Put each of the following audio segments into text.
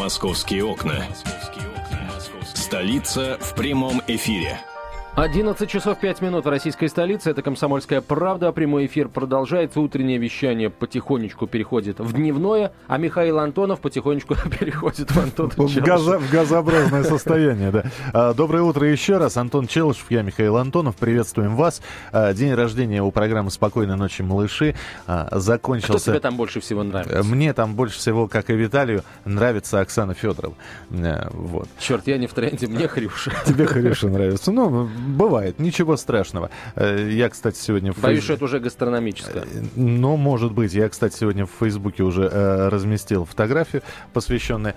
Московские окна. Столица в прямом эфире. 11 часов 5 минут в российской столице. Это «Комсомольская правда». Прямой эфир продолжается. Утреннее вещание потихонечку переходит в дневное, а Михаил Антонов потихонечку переходит в Антон в, газо, в газообразное состояние, да. А, доброе утро еще раз. Антон Челышев, я Михаил Антонов. Приветствуем вас. А, день рождения у программы «Спокойной ночи, малыши» а, закончился. Кто тебе там больше всего нравится? Мне там больше всего, как и Виталию, нравится Оксана Федорова. Вот. Черт, я не в тренде, мне Хрюша. Тебе Хрюша нравится. Ну, Бывает, ничего страшного. Э, я, кстати, сегодня... В Боюсь, что это уже гастрономическое. Ну, может быть. Я, кстати, сегодня в Фейсбуке уже э, разместил фотографию, посвященную...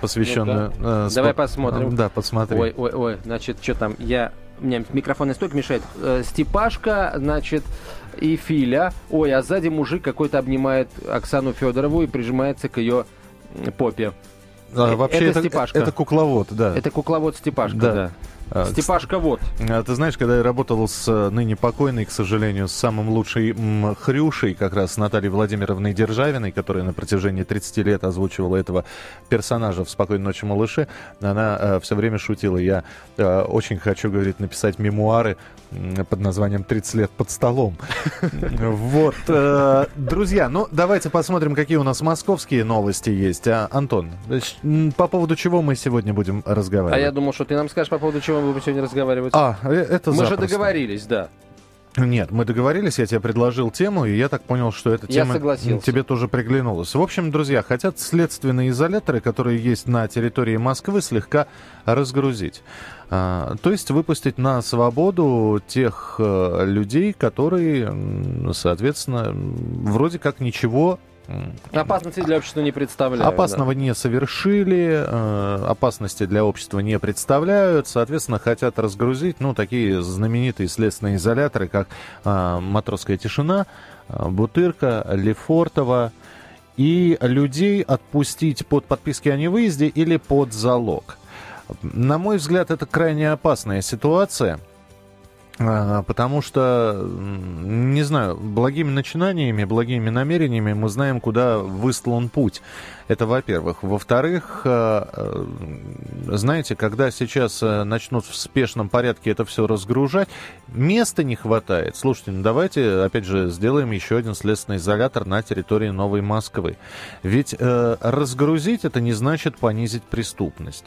Посвященную э, спо... Давай посмотрим. Да, посмотри. Ой, ой, ой. Значит, что там? Я... У меня микрофонный стойк мешает. Степашка, значит, и Филя. Ой, а сзади мужик какой-то обнимает Оксану Федорову и прижимается к ее попе. А, вообще это, это Степашка. Это кукловод, да. Это кукловод Степашка, да. да. А, Степашка вот. А, ты знаешь, когда я работал с э, ныне покойной, к сожалению, с самым лучшей хрюшей, как раз Натальей Владимировной Державиной, которая на протяжении 30 лет озвучивала этого персонажа в «Спокойной ночи, малыши», она э, все время шутила. Я э, очень хочу, говорит, написать мемуары под названием «30 лет под столом». Вот. Друзья, ну давайте посмотрим, какие у нас московские новости есть. А, Антон, по поводу чего мы сегодня будем разговаривать? А я думал, что ты нам скажешь, по поводу чего мы будем сегодня разговаривать. А, э, это Мы же договорились, да. Нет, мы договорились, я тебе предложил тему, и я так понял, что эта тема тебе тоже приглянулась. В общем, друзья, хотят следственные изоляторы, которые есть на территории Москвы, слегка разгрузить. А, то есть выпустить на свободу тех а, людей, которые, соответственно, вроде как ничего Опасности для общества не представляют. Опасного да. не совершили, э, опасности для общества не представляют, соответственно, хотят разгрузить, ну, такие знаменитые следственные изоляторы, как э, «Матросская тишина», э, «Бутырка», «Лефортово», и людей отпустить под подписки о невыезде или под залог. На мой взгляд, это крайне опасная ситуация – потому что, не знаю, благими начинаниями, благими намерениями мы знаем, куда выстлан путь. Это во-первых. Во-вторых, а, а, знаете, когда сейчас начнут в спешном порядке это все разгружать, места не хватает. Слушайте, ну давайте, опять же, сделаем еще один следственный изолятор на территории Новой Москвы. Ведь э, разгрузить это не значит понизить преступность.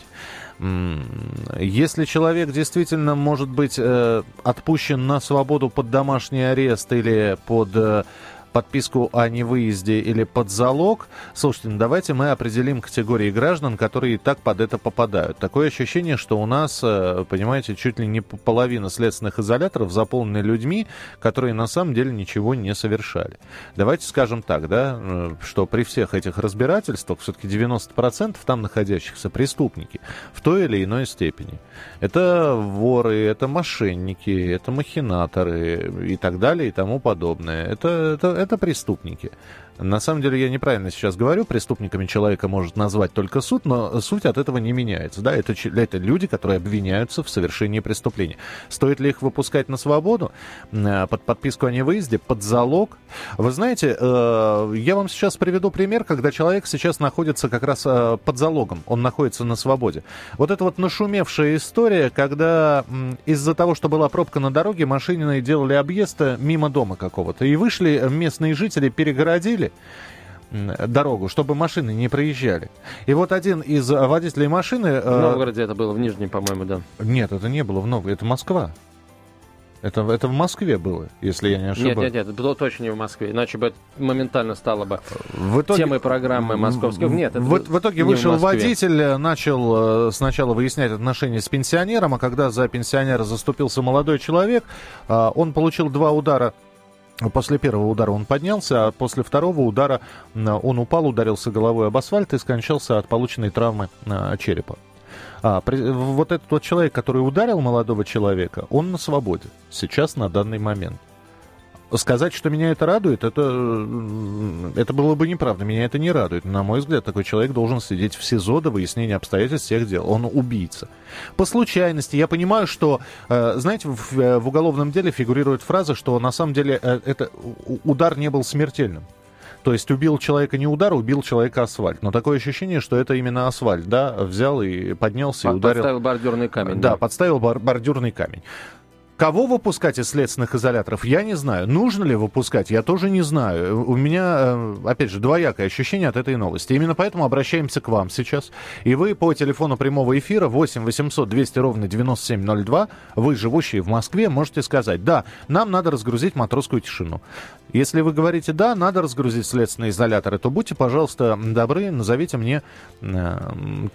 Если человек действительно может быть э, отпущен на свободу под домашний арест или под э, подписку о невыезде или под залог, слушайте, ну давайте мы определим категории граждан, которые и так под это попадают. Такое ощущение, что у нас, э, понимаете, чуть ли не половина следственных изоляторов заполнены людьми, которые на самом деле ничего не совершали. Давайте скажем так, да, э, что при всех этих разбирательствах все-таки 90% там находящихся преступники в той или иной степени. Это воры, это мошенники, это махинаторы и так далее и тому подобное. Это, это, это преступники. На самом деле я неправильно сейчас говорю, преступниками человека может назвать только суд, но суть от этого не меняется. Да, это, это люди, которые обвиняются в совершении преступления. Стоит ли их выпускать на свободу э, под подписку о невыезде, под залог? Вы знаете, э, я вам сейчас приведу пример, когда человек сейчас находится как раз э, под залогом, он находится на свободе. Вот это вот нашумевшая история, когда из-за того, что была пробка на дороге, машины делали объезд мимо дома какого-то, и вышли местные жители, перегородили, перекрыли дорогу, чтобы машины не проезжали. И вот один из водителей машины... В Новгороде это было, в Нижнем, по-моему, да. Нет, это не было в Новгороде, это Москва. Это, это в Москве было, если я не ошибаюсь. Нет, нет, нет, это было точно не в Москве, иначе бы это моментально стало бы в итоге, темой программы московского. Нет, это в, в итоге вышел водитель, начал э, сначала выяснять отношения с пенсионером, а когда за пенсионера заступился молодой человек, э, он получил два удара После первого удара он поднялся, а после второго удара он упал, ударился головой об асфальт и скончался от полученной травмы а, черепа. А, при, вот этот вот человек, который ударил молодого человека, он на свободе сейчас на данный момент. Сказать, что меня это радует, это, это было бы неправда. Меня это не радует. На мой взгляд, такой человек должен сидеть в СИЗО до выяснения обстоятельств всех дел. Он убийца. По случайности. Я понимаю, что, э, знаете, в, э, в уголовном деле фигурирует фраза, что на самом деле э, это удар не был смертельным. То есть убил человека не удар, убил человека асфальт. Но такое ощущение, что это именно асфальт, да, взял и поднялся и ударил. Подставил бордюрный камень. Да, да. подставил бар- бордюрный камень. Кого выпускать из следственных изоляторов, я не знаю. Нужно ли выпускать, я тоже не знаю. У меня, э, опять же, двоякое ощущение от этой новости. Именно поэтому обращаемся к вам сейчас. И вы по телефону прямого эфира 8 800 200 ровно 9702, вы, живущие в Москве, можете сказать, да, нам надо разгрузить матросскую тишину. Если вы говорите, да, надо разгрузить следственные изоляторы, то будьте, пожалуйста, добры, назовите мне э,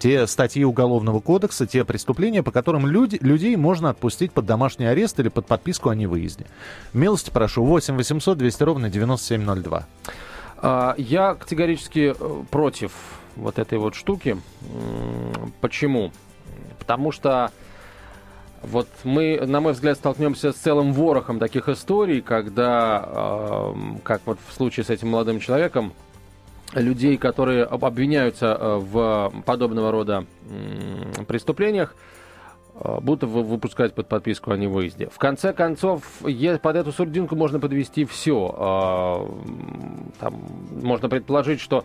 те статьи Уголовного кодекса, те преступления, по которым люди, людей можно отпустить под домашний арест или под подписку о невыезде. Милости прошу, 8 800 200 ровно 9702. А, я категорически э, против вот этой вот штуки. Почему? Потому что вот мы, на мой взгляд, столкнемся с целым ворохом таких историй, когда, э, как вот в случае с этим молодым человеком, людей, которые обвиняются э, в подобного рода преступлениях, Э, будут выпускать под подписку о невыезде. В конце концов, под эту сурдинку можно подвести все. Э, там можно предположить, что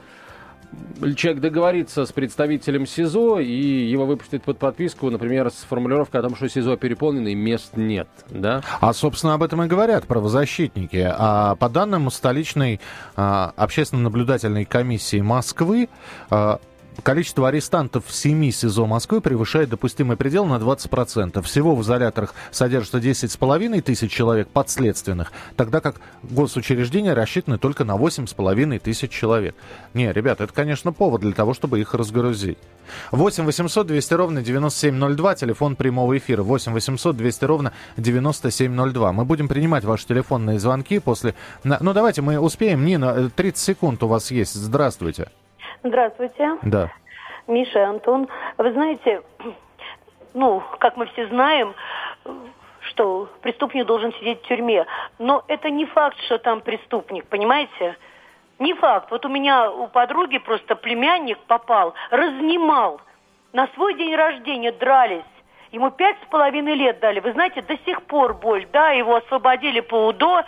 человек договорится с представителем СИЗО и его выпустят под подписку, например, с формулировкой о том, что СИЗО переполнено и мест нет. Да? А, собственно, об этом и говорят правозащитники. А по данным столичной а, общественно-наблюдательной комиссии Москвы, а, Количество арестантов в семи СИЗО Москвы превышает допустимый предел на 20%. Всего в изоляторах содержится 10,5 тысяч человек подследственных, тогда как госучреждения рассчитаны только на 8,5 тысяч человек. Не, ребят, это, конечно, повод для того, чтобы их разгрузить. 8 800 200 ровно 9702, телефон прямого эфира. 8 800 200 ровно 9702. Мы будем принимать ваши телефонные звонки после... Ну, давайте мы успеем. Нина, 30 секунд у вас есть. Здравствуйте. Здравствуйте. Да. Миша Антон. Вы знаете, ну, как мы все знаем, что преступник должен сидеть в тюрьме. Но это не факт, что там преступник, понимаете? Не факт. Вот у меня у подруги просто племянник попал, разнимал. На свой день рождения дрались. Ему пять с половиной лет дали. Вы знаете, до сих пор боль. Да, его освободили по УДО,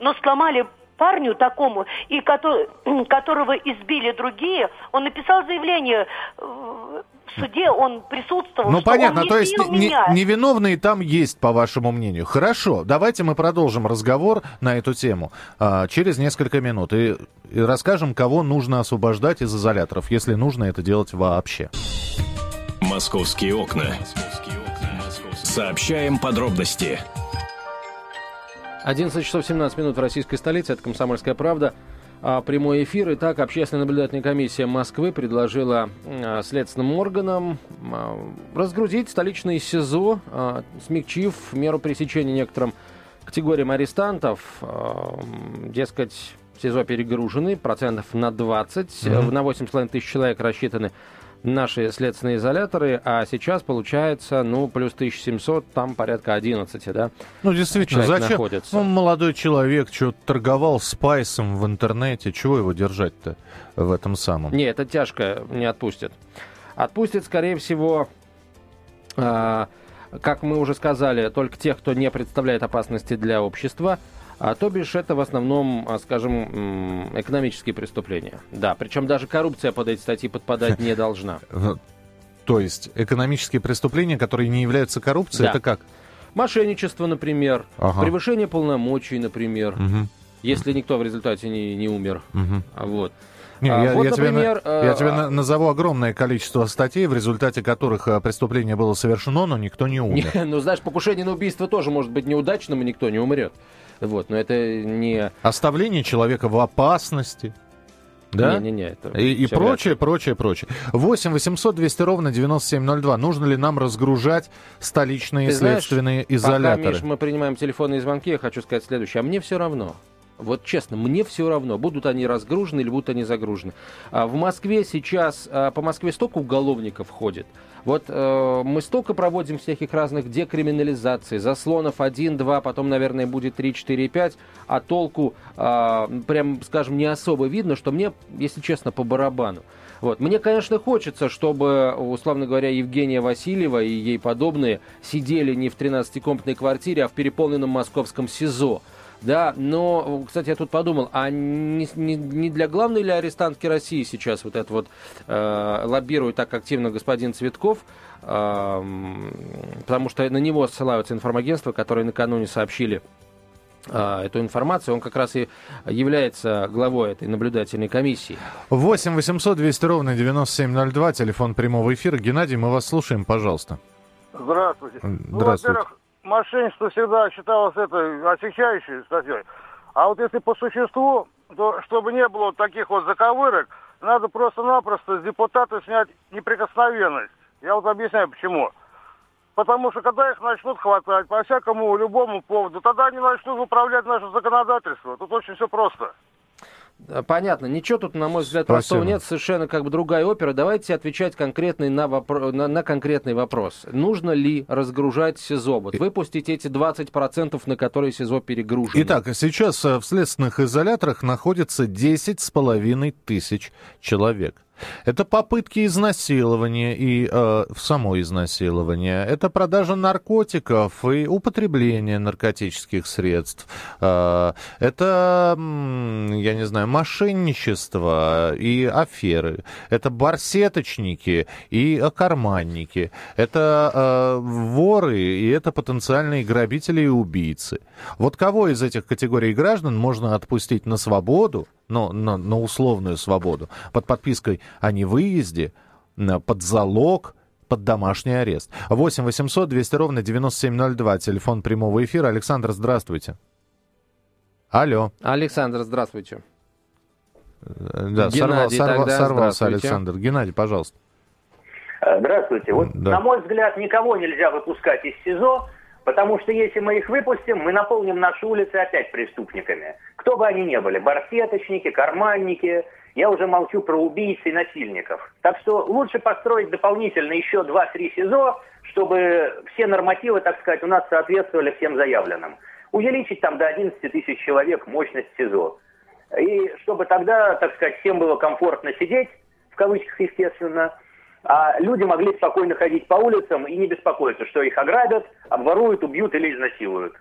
но сломали парню такому, и который, которого избили другие, он написал заявление э, в суде, он присутствовал. Ну понятно, то есть не, невиновные там есть, по вашему мнению. Хорошо, давайте мы продолжим разговор на эту тему а, через несколько минут и, и расскажем, кого нужно освобождать из изоляторов, если нужно это делать вообще. Московские окна. Сообщаем подробности. 11 часов 17 минут в российской столице. Это «Комсомольская правда». А, прямой эфир. Итак, Общественная наблюдательная комиссия Москвы предложила а, следственным органам а, разгрузить столичные СИЗО, смягчив меру пресечения некоторым категориям арестантов. Дескать, СИЗО перегружены процентов на 20, mm-hmm. на 8,5 тысяч человек рассчитаны наши следственные изоляторы, а сейчас получается, ну, плюс 1700, там порядка 11, да? Ну, действительно, зачем? Находится. Ну, молодой человек, что торговал спайсом в интернете, чего его держать-то в этом самом? Не, это тяжко, не отпустят. Отпустят, скорее всего, э, как мы уже сказали, только тех, кто не представляет опасности для общества – а, то бишь это в основном, а, скажем, экономические преступления. Да, причем даже коррупция под эти статьи подпадать не должна. То есть экономические преступления, которые не являются коррупцией, да. это как? Мошенничество, например, ага. превышение полномочий, например, угу. если никто в результате не, не умер. Угу. Вот. Не, а, я, вот, я, например, тебе, э, я тебе а... назову огромное количество статей, в результате которых преступление было совершено, но никто не умер. Не, ну, знаешь, покушение на убийство тоже может быть неудачным, и никто не умрет. Вот, но это не... Оставление человека в опасности. Да? Не-не-не. Это и и прочее, прочее, прочее. 8 800 200 ровно 9702. Нужно ли нам разгружать столичные Ты следственные знаешь, изоляторы? Пока, Миш, мы принимаем телефонные звонки, я хочу сказать следующее. А мне все равно. Вот честно, мне все равно, будут они разгружены или будут они загружены. А в Москве сейчас, а, по Москве столько уголовников ходит. Вот э, мы столько проводим всяких разных декриминализаций, заслонов 1, 2, потом, наверное, будет 3, 4, 5, а толку, э, прям, скажем, не особо видно, что мне, если честно, по барабану. Вот. Мне, конечно, хочется, чтобы, условно говоря, Евгения Васильева и ей подобные сидели не в 13-комнатной квартире, а в переполненном московском СИЗО. Да, но, кстати, я тут подумал, а не, не, не для главной ли арестантки России сейчас вот это вот э, лоббирует так активно господин Цветков, э, потому что на него ссылаются информагентства, которые накануне сообщили э, эту информацию. Он как раз и является главой этой наблюдательной комиссии. 8 800 200 ровно 9702, телефон прямого эфира. Геннадий, мы вас слушаем, пожалуйста. Здравствуйте. Ну, Здравствуйте. во-первых, мошенничество всегда считалось это отягчающей статьей. А вот если по существу, то чтобы не было вот таких вот заковырок, надо просто-напросто с депутата снять неприкосновенность. Я вот объясняю почему. Потому что когда их начнут хватать по всякому любому поводу, тогда они начнут управлять наше законодательство. Тут очень все просто. Да, Понятно. Ничего тут, на мой взгляд, Спасибо. простого нет. Совершенно как бы другая опера. Давайте отвечать конкретный на, вопро- на, на конкретный вопрос. Нужно ли разгружать СИЗО? Вот выпустить эти 20%, на которые СИЗО перегружены. Итак, сейчас э, в следственных изоляторах находится 10 с половиной тысяч человек. Это попытки изнасилования и э, само изнасилование. Это продажа наркотиков и употребление наркотических средств. Э, это, я не знаю, мошенничество и аферы. Это барсеточники и карманники. Это э, воры и это потенциальные грабители и убийцы. Вот кого из этих категорий граждан можно отпустить на свободу, ну, на, на условную свободу, под подпиской о невыезде, под залог, под домашний арест. 8 800 200 ровно 9702, телефон прямого эфира. Александр, здравствуйте. Алло. Александр, здравствуйте. Э, Да, Геннадий сорвал- сорвал- сорвался здравствуйте. Александр. Геннадий, пожалуйста. Э, Здравствуйте. Вот, Да. на мой взгляд, никого нельзя выпускать из СИЗО, потому что если мы их выпустим, мы наполним наши улицы опять преступниками. Кто бы они ни были, барсеточники, карманники, я уже молчу про убийц и насильников. Так что лучше построить дополнительно еще 2-3 СИЗО, чтобы все нормативы, так сказать, у нас соответствовали всем заявленным. Увеличить там до 11 тысяч человек мощность СИЗО. И чтобы тогда, так сказать, всем было комфортно сидеть, в кавычках, естественно, а люди могли спокойно ходить по улицам и не беспокоиться, что их ограбят, обворуют, убьют или изнасилуют.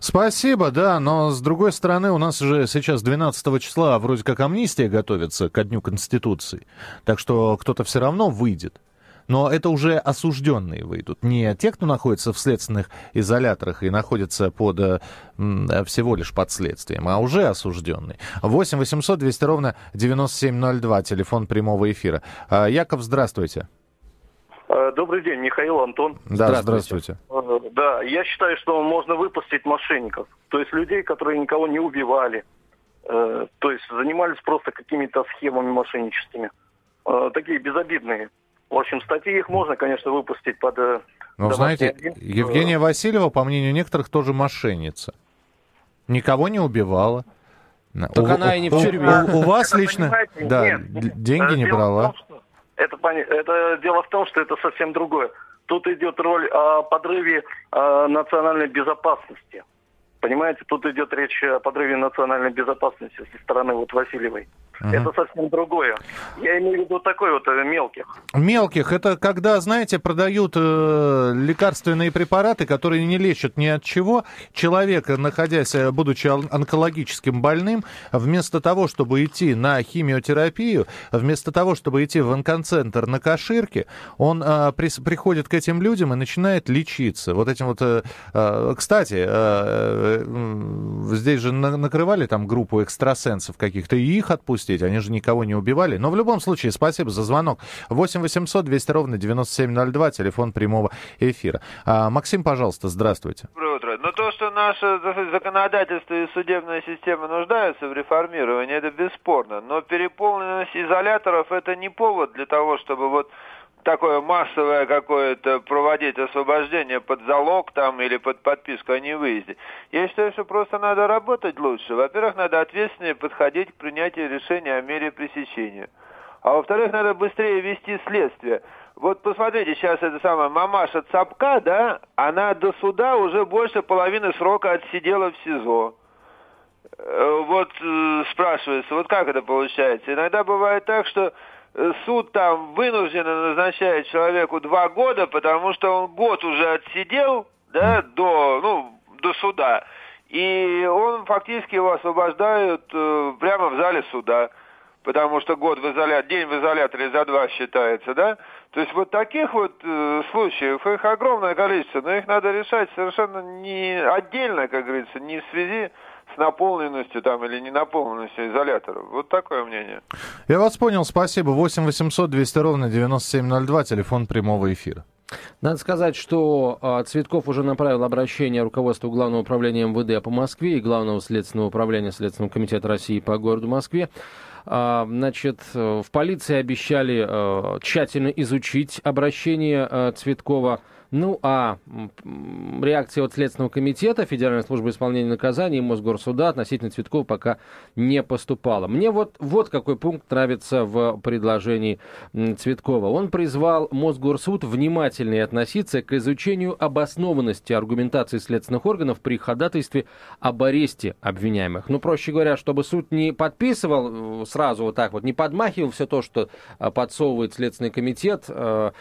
Спасибо, да, но с другой стороны, у нас же сейчас 12 числа вроде как амнистия готовится ко Дню Конституции, так что кто-то все равно выйдет. Но это уже осужденные выйдут. Не те, кто находится в следственных изоляторах и находится под, э, э, всего лишь под следствием, а уже осужденные. 8 800 200 ровно 9702, телефон прямого эфира. А, Яков, здравствуйте. Э, Добрый день, Михаил Антон. Да, Здравствуйте. здравствуйте. Да, я считаю, что можно выпустить мошенников. То есть людей, которые никого не убивали. То есть занимались просто какими-то схемами мошенническими. Такие безобидные. В общем, статьи их можно, конечно, выпустить под... э, Ну, домашний знаете, арест. Евгения Васильева, по мнению некоторых, тоже мошенница. Никого не убивала. Так она и не в у- тюрьме. У, у вас лично, да, нет. деньги не дело в брала. том, что- Это, это дело в том, что это совсем другое. Тут идет роль о подрыве э, национальной безопасности. Понимаете, тут идет речь о подрыве национальной безопасности со стороны вот Васильевой. Это совсем другое. Я имею в виду такой вот э, мелких. Мелких, это когда, знаете, продают э, лекарственные препараты, которые не лечат ни от чего. Человек, находясь, э, будучи он- онкологическим больным, вместо того, чтобы идти на химиотерапию, вместо того, чтобы идти в онкоцентр на Каширке, он э, прис- приходит к этим людям и начинает лечиться. Вот этим вот... э, э, кстати, э, э, здесь же на- накрывали там группу экстрасенсов каких-то, и их отпустить, они же никого не убивали. Но в любом случае, спасибо за звонок. 8 800 200 ровно 9702, телефон прямого эфира. А, Максим, пожалуйста, здравствуйте. Доброе утро. Но то, что наше законодательство и судебная система нуждаются в реформировании, это бесспорно. Но переполненность изоляторов это не повод для того, чтобы вот такое массовое какое-то проводить освобождение под залог там или под подписку о невыезде. Я считаю, что просто надо работать лучше. Во-первых, надо ответственнее подходить к принятию решения о мере пресечения. А во-вторых, надо быстрее вести следствие. Вот посмотрите, сейчас это самая мамаша Цапка, да, она до суда уже больше половины срока отсидела в СИЗО. Э, Вот э, спрашивается, вот как это получается? Иногда бывает так, что суд там вынужденно назначает человеку два года, потому что он год уже отсидел, да, до, ну, до суда. и он фактически его освобождают э, прямо в зале суда, потому что год в изоляторе, день в изоляторе за два считается, да? То есть вот таких вот э, случаев, их огромное количество, но их надо решать совершенно не отдельно, как говорится, не в связи с наполненностью там или не наполненностью изоляторов. Вот такое мнение. Я вас понял, спасибо. 8 800 200 ровно 9702, телефон прямого эфира. Надо сказать, что а, Цветков уже направил обращение руководству Главного управления МВД по Москве и Главного следственного управления Следственного комитета России по городу Москве. А, значит, в полиции обещали а, тщательно изучить обращение а, Цветкова ну, а реакция от Следственного комитета, Федеральной службы исполнения наказаний и Мосгорсуда относительно Цветкова пока не поступала. Мне вот, вот какой пункт нравится в предложении Цветкова. Он призвал Мосгорсуд внимательнее относиться к изучению обоснованности аргументации следственных органов при ходатайстве об аресте обвиняемых. Ну, проще говоря, чтобы суд не подписывал э, сразу вот так вот, не подмахивал все то, что э, подсовывает Следственный комитет, э,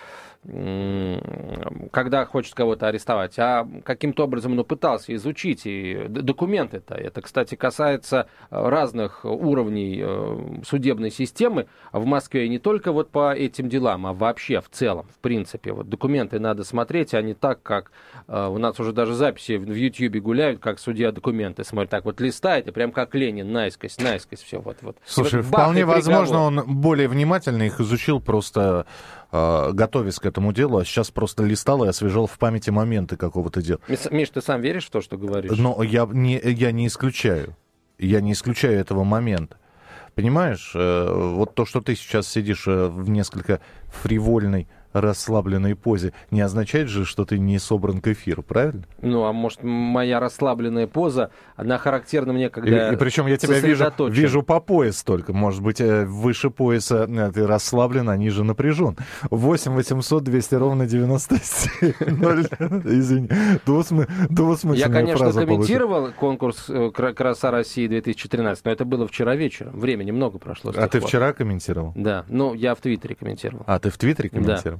когда хочет кого-то арестовать, а каким-то образом ну, пытался изучить и документы-то. Это, кстати, касается разных уровней э, судебной системы в Москве, не только вот по этим делам, а вообще в целом, в принципе. Вот документы надо смотреть, а не так, как э, у нас уже даже записи в Ютьюбе гуляют, как судья документы смотрит, так вот листает, и прям как Ленин, наискось, наискось, все вот. вот. Слушай, вот вполне возможно, он более внимательно их изучил, просто э, готовясь к этому делу, а сейчас просто листал и освежал в памяти моменты какого-то дела. Миш, ты сам веришь в то, что говоришь? Но я не, я не исключаю. Я не исключаю этого момента. Понимаешь, э, вот то, что ты сейчас сидишь э, в несколько фривольной расслабленной позе, не означает же, что ты не собран к эфиру, правильно? Ну, а может, моя расслабленная поза, она характерна мне, когда И, и причем я тебя вижу, вижу по пояс только. Может быть, э, выше пояса э, ты расслаблен, а ниже напряжен. 8 800 200 ровно 97 Извини, двусмысленная Я, конечно, комментировал конкурс э, «Краса России 2013», но это было вчера вечером. Времени много прошло. А ты вчера комментировал? Да, ну, я в Твиттере комментировал. А, ты в Твиттере комментировал?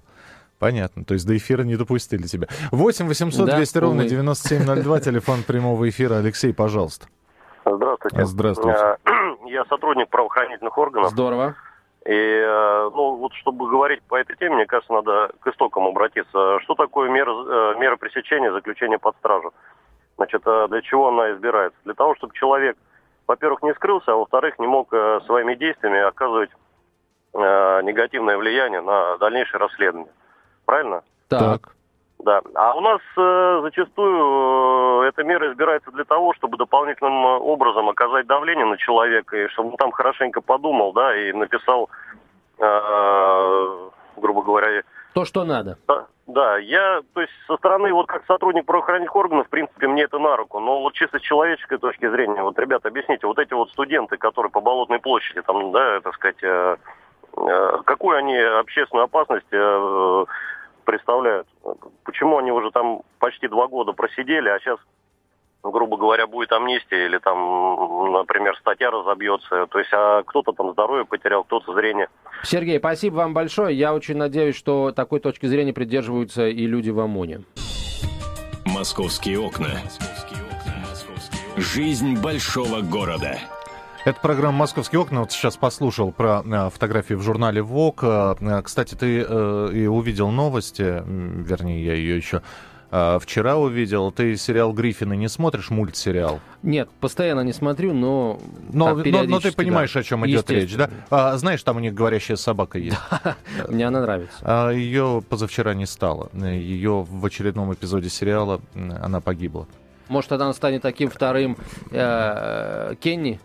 Понятно. То есть до эфира не допустили тебя. 8 800 200 да, ровно 9702, телефон прямого эфира. Алексей, пожалуйста. Здравствуйте. Здравствуйте. Я сотрудник правоохранительных органов. Здорово. И, э, ну, вот чтобы говорить по этой теме, мне кажется, надо к истокам обратиться. Что такое мера, э, мера пресечения, заключения под стражу? Значит, э, для чего она избирается? Для того, чтобы человек, во-первых, не скрылся, а во-вторых, не мог своими действиями оказывать негативное влияние на дальнейшее расследование правильно? Так. Да. А у нас э, зачастую э, эта мера избирается для того, чтобы дополнительным э, образом оказать давление на человека, и чтобы он там хорошенько подумал, да, и написал, э, грубо говоря... То, что надо. Да, да, я, то есть со стороны, вот как сотрудник правоохранительных органов, в принципе, мне это на руку. Но вот чисто с человеческой точки зрения, вот, ребята, объясните, вот эти вот студенты, которые по Болотной площади, там, да, так сказать, э, э, какую они общественную опасность... Представляют. Почему они уже там почти два года просидели, а сейчас грубо говоря, будет амнистия или там, например, статья разобьется. То есть, а кто-то там здоровье потерял, кто-то зрение. Сергей, спасибо вам большое. Я очень надеюсь, что такой точки зрения придерживаются и люди в ОМОНе. Московские окна. Жизнь большого города. Это программа «Московские окна». Вот сейчас послушал про э, фотографии в журнале ВОК. Э, кстати, ты э, и увидел новости, вернее, я ее еще вчера увидел. Ты сериал «Гриффины» не смотришь, мультсериал? Нет, постоянно не смотрю, но... Но, так, но, но ты понимаешь, да. о чем идет речь, да? А, знаешь, там у них говорящая собака есть. Мне она нравится. А, ее позавчера не стало. Ее в очередном эпизоде сериала она погибла. Может, она станет таким вторым э, Кенни?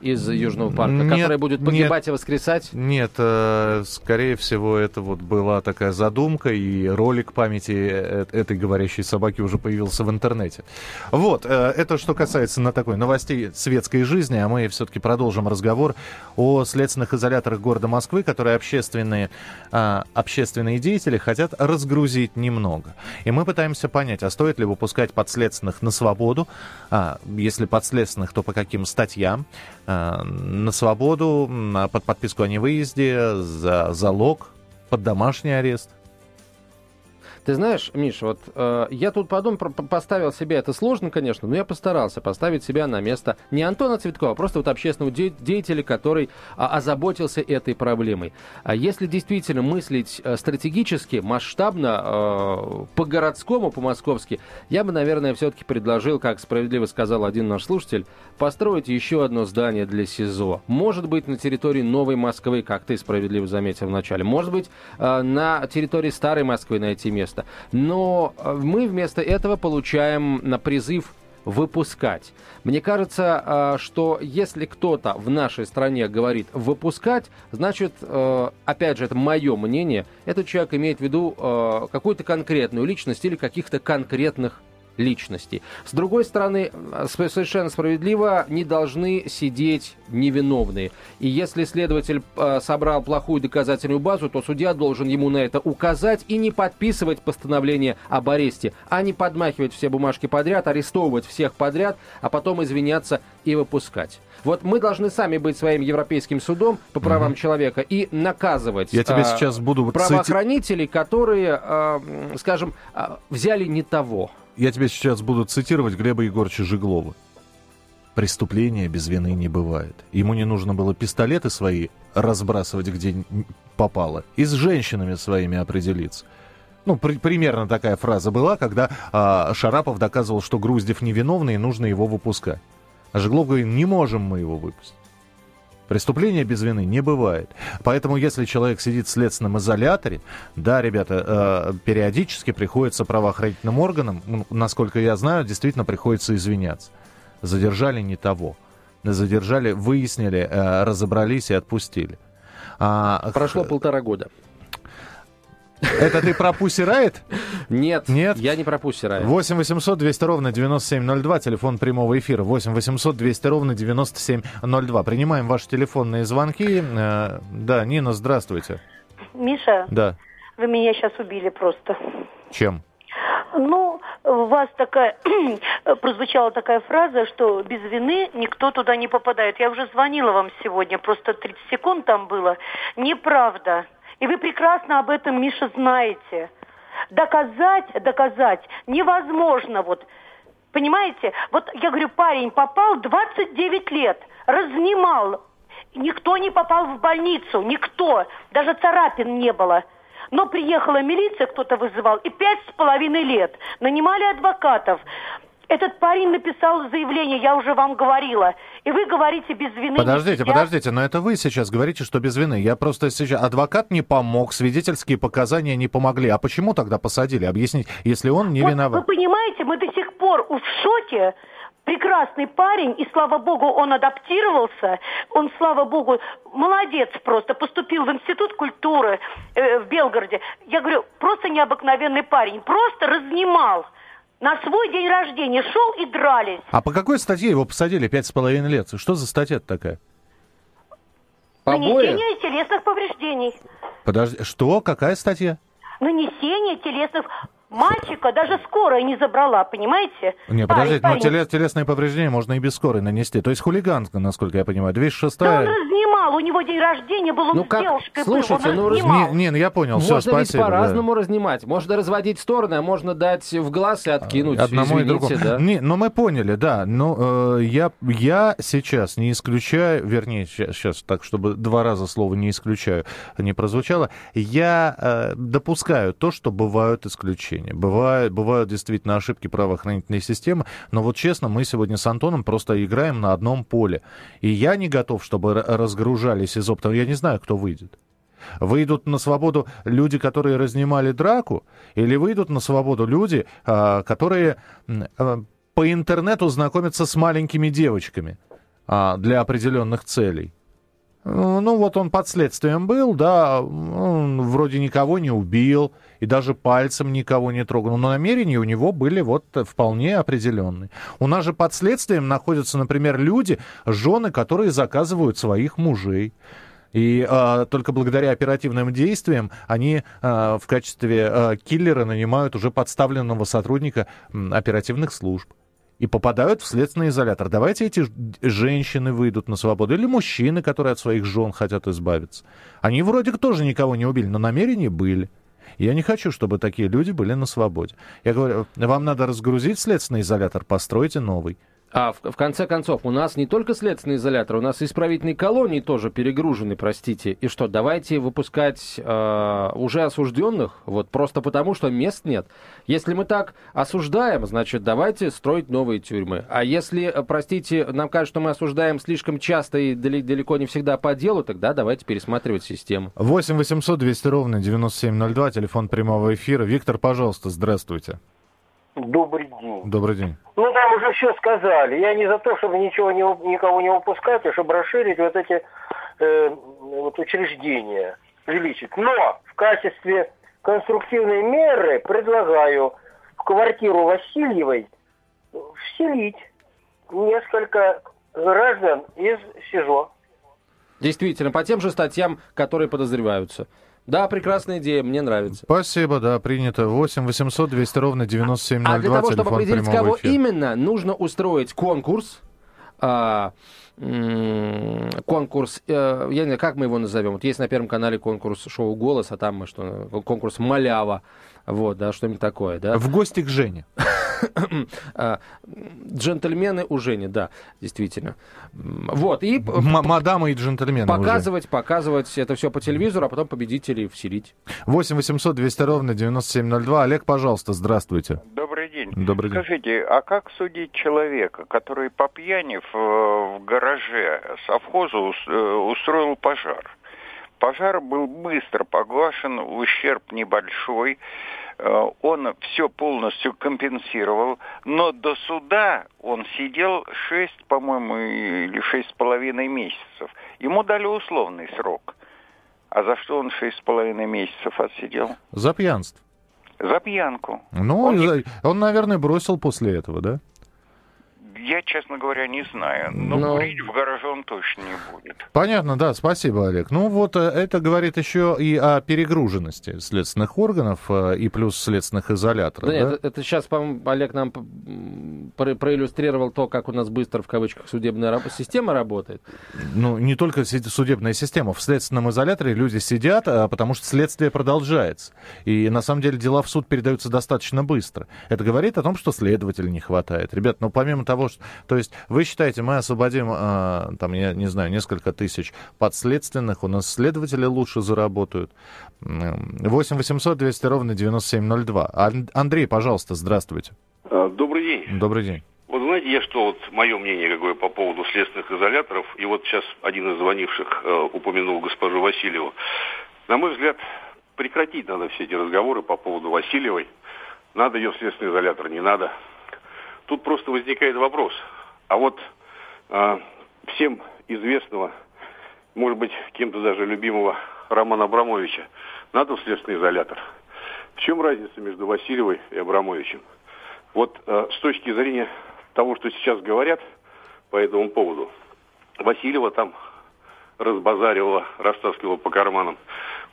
Из Южного парка, нет, которая будет погибать нет, и воскресать? Нет, э, скорее всего, это вот была такая задумка, и ролик памяти э, этой говорящей собаки уже появился в интернете. Вот, э, это что касается на такой новостей светской жизни, а мы все-таки продолжим разговор о следственных изоляторах города Москвы, которые общественные, э, общественные деятели хотят разгрузить немного. И мы пытаемся понять, а стоит ли выпускать подследственных на свободу, а, если подследственных, то по каким статьям, Э, на свободу, под подписку о невыезде, за залог, под домашний арест. Ты знаешь, Миша, вот э, я тут подумал, поставил себе, это сложно, конечно, но я постарался поставить себя на место не Антона Цветкова, а просто вот общественного де- деятеля, который а, озаботился этой проблемой. А если действительно мыслить э, стратегически, масштабно, э, по-городскому, по-московски, я бы, наверное, все-таки предложил, как справедливо сказал один наш слушатель, построить еще одно здание для СИЗО. Может быть, на территории Новой Москвы, как ты справедливо заметил вначале. Может быть, э, на территории Старой Москвы найти место. Но э, мы вместо этого получаем на призыв выпускать. Мне кажется, э, что если кто-то в нашей стране говорит выпускать, значит, э, опять же, это мое мнение, этот человек имеет в виду какую-то конкретную личность или каких-то конкретных личностей. С другой стороны, э, совершенно справедливо, не должны сидеть невиновные. И если следователь э, собрал плохую доказательную базу, то судья должен ему на это указать и не подписывать постановление об аресте, а не подмахивать все бумажки подряд, арестовывать всех подряд, а потом извиняться и выпускать. Вот мы должны сами быть своим европейским судом по правам человека и наказывать Я тебе э, сейчас буду цити- правоохранителей, которые, э, скажем, э, взяли не того. Я тебе сейчас буду цитировать Глеба Егоровича Жиглова. Преступления без вины не бывает. Ему не нужно было пистолеты свои разбрасывать где попало, и с женщинами своими определиться. Ну, при- примерно такая фраза была, когда а, Шарапов доказывал, что Груздев невиновный, и нужно его выпускать. А Жиглов говорит, не можем мы его выпустить. Преступления без вины не бывает. Поэтому, если человек сидит в следственном изоляторе, да, ребята, э, периодически приходится правоохранительным органам, насколько я знаю, действительно приходится извиняться. Задержали не того. Задержали, выяснили, э, разобрались и отпустили. А, Прошло полтора года. Это ты про Пусси Райт? Нет, Нет? я не про Пусси Райт. 8 800 200 ровно 9702, телефон прямого эфира. 8 800 200 ровно 9702. Принимаем ваши телефонные звонки. Э, да, Нина, здравствуйте. Миша, Да, вы меня сейчас убили просто. чем? Ну, у вас такая, прозвучала такая фраза, что без вины никто туда не попадает. Я уже звонила вам сегодня, просто 30 секунд там было. Неправда. И вы прекрасно об этом, Миша, знаете. Доказать, доказать невозможно. Вот, понимаете? Вот я говорю, парень попал 29 лет, разнимал. Никто не попал в больницу, никто. Даже царапин не было. Но приехала милиция, кто-то вызывал, и пять с половиной лет. Нанимали адвокатов. Этот парень написал заявление, я уже вам говорила. И вы говорите без вины. Подождите, подождите, но это вы сейчас говорите, что без вины. Я просто сейчас... Адвокат не помог, свидетельские показания не помогли. А почему тогда посадили? Объяснить, если он не Вот виноват. Вы понимаете, мы до сих пор в шоке. Прекрасный парень, и слава богу, он адаптировался. Он, слава богу, молодец просто. Поступил в Институт культуры э, в Белгороде. Я говорю, просто необыкновенный парень. Просто разнимал. На свой день рождения шел и дрались. А по какой статье его посадили пять с половиной лет? Что за статья такая? Побои? Нанесение телесных повреждений. Подожди, что? Какая статья? Нанесение телесных... Мальчика даже скорая не забрала, понимаете? Не, Парень, подождите, но парень. теле- телесные повреждения можно и без скорой нанести. То есть хулиганка, насколько я понимаю. 206 Да он разнимал, у него день рождения был, он Ну с как? девушкой Слушайте, был, ну, он раз- разнимал. Не, не, я понял, все, Можно ведь спасибо. да. по-разному разнимать. Можно разводить стороны, а можно дать в глаз и откинуть. Одному и Извините, другому. да. Не, но мы поняли, да. Но э, я, я сейчас не исключаю, вернее, сейчас, так, чтобы два раза слово не исключаю не прозвучало, я э, допускаю то, что бывают исключения. Бывают, бывают действительно ошибки правоохранительной системы, но вот честно, мы сегодня с Антоном просто играем на одном поле. И я не готов, чтобы р- разгружали СИЗО, потому что я не знаю, кто выйдет. Выйдут на свободу люди, которые разнимали драку, или выйдут на свободу люди, а, которые а, по интернету знакомятся с маленькими девочками а, для определенных целей. Ну, вот он под следствием был, да, он вроде никого не убил и даже пальцем никого не трогал, но намерения у него были вот вполне определенные. У нас же под следствием находятся, например, люди, жены, которые заказывают своих мужей. И а, только благодаря оперативным действиям они а, в качестве а, киллера нанимают уже подставленного сотрудника оперативных служб и попадают в следственный изолятор. Давайте эти женщины выйдут на свободу или мужчины, которые от своих жен хотят избавиться. Они вроде тоже никого не убили, но намерения были. Я не хочу, чтобы такие люди были на свободе. Я говорю, вам надо разгрузить следственный изолятор, постройте новый. А в, в конце концов, у нас не только следственный изолятор, у нас исправительные колонии тоже перегружены, простите. И что, давайте выпускать э, уже осужденных, вот просто потому, что мест нет. Если мы так осуждаем, значит, давайте строить новые тюрьмы. А если, э, простите, нам кажется, что мы осуждаем слишком часто и далеко не всегда по делу, тогда давайте пересматривать систему. 8 800 200 ровно 9702, телефон прямого эфира. Виктор, пожалуйста, здравствуйте. Добрый день. Добрый день. Ну, там уже все сказали. Я не за то, чтобы ничего не, никого не выпускать, а чтобы расширить вот эти э, вот учреждения, увеличить. Но в качестве конструктивной меры предлагаю в квартиру Васильевой вселить несколько граждан из СИЗО. Действительно, по тем же статьям, которые подозреваются. Да, прекрасная идея, мне нравится. Спасибо, да, принято. 8 800 200 ровно 9702, А для того, чтобы определить, кого эфира. именно, нужно устроить конкурс. А, конкурс, э, я не знаю, как мы его назовем. Вот есть на Первом канале конкурс шоу «Голос», а там мы что, конкурс «Малява». Вот, да, что-нибудь такое, да. В гости к Жене. А, джентльмены у Жени, да, действительно. Вот, и... Мадамы и джентльмены Показывать, уже. показывать это все по телевизору, а потом победителей вселить. 8 800 200 ровно 9702. Олег, пожалуйста, здравствуйте. Добрый день. Добрый день. Скажите, а как судить человека, который по пьяни в, в гараже совхоза э, устроил пожар? Пожар был быстро погашен, ущерб небольшой. Э, он все полностью компенсировал, но до суда он сидел 6, по-моему, или шесть с половиной месяцев. Ему дали условный срок. А за что он шесть с половиной месяцев отсидел? За пьянство. За пьянку. Ну, он, он, он, наверное, бросил после этого, да? Я, честно говоря, не знаю. Но, Но... курить в гараже он точно не будет. Понятно, да, спасибо, Олег. Ну вот э, это говорит еще и о перегруженности следственных органов э, и плюс следственных изоляторов. Да, да? Это, это сейчас, по-моему, Олег нам про проиллюстрировал то, как у нас быстро, в кавычках, судебная система работает. Ну, не только судебная система. В следственном изоляторе люди сидят, а потому что следствие продолжается. И на самом деле дела в суд передаются достаточно быстро. Это говорит о том, что следователей не хватает. Ребят, ну помимо того, что... То есть вы считаете, мы освободим, э, там, я не знаю, несколько тысяч подследственных, у нас следователи лучше заработают. 8 800 200 ровно 9702. Андрей, пожалуйста, здравствуйте. А, добрый день. Добрый день. Вот знаете, я что, вот мое мнение какое по поводу следственных изоляторов, и вот сейчас один из звонивших э, упомянул госпожу Васильеву. На мой взгляд, прекратить надо все эти разговоры по поводу Васильевой. Надо ее в следственный изолятор, не надо. Тут просто возникает вопрос. А вот э, всем известного, может быть, кем-то даже любимого Романа Абрамовича, надо в следственный изолятор. В чем разница между Васильевой и Абрамовичем? Вот э, с точки зрения того, что сейчас говорят по этому поводу, Васильева там разбазаривала, растаскивала по карманам.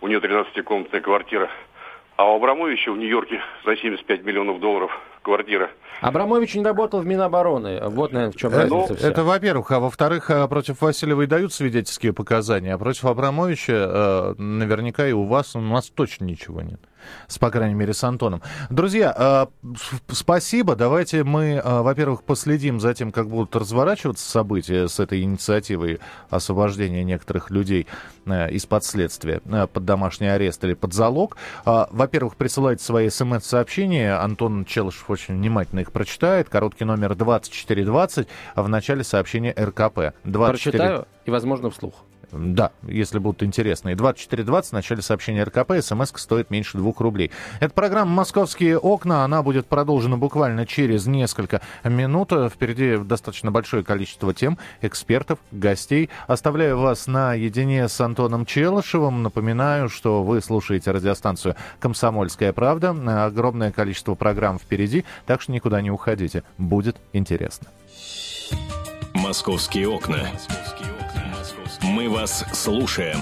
У нее 13-комнатная квартира. А у Абрамовича в Нью-Йорке за 75 миллионов долларов квартира. Абрамович не работал в Минобороны. Вот, наверное, в чем это, разница вся. Это, во-первых. А во-вторых, э, против Васильевой дают свидетельские показания, а против Абрамовича э, наверняка и у вас, у нас точно ничего нет с, по крайней мере, с Антоном. Друзья, э, спасибо. Давайте мы, э, во-первых, последим за тем, как будут разворачиваться события с этой инициативой освобождения некоторых людей э, из-под следствия под домашний арест или под залог. Во-первых, присылайте свои смс-сообщения. Антон Челышев очень внимательно их прочитает. Короткий номер 2420, а в начале сообщения РКП. 24... Прочитаю и, возможно, вслух. Да, если будут интересные. 2420 в начале сообщения РКП. СМС стоит меньше двух рублей. Это программа «Московские окна». Она будет продолжена буквально через несколько минут. Впереди достаточно большое количество тем, экспертов, гостей. Оставляю вас наедине с Антоном Челышевым. Напоминаю, что вы слушаете радиостанцию «Комсомольская правда». Огромное количество программ впереди, так что никуда не уходите. Будет интересно. «Московские окна». Мы вас слушаем.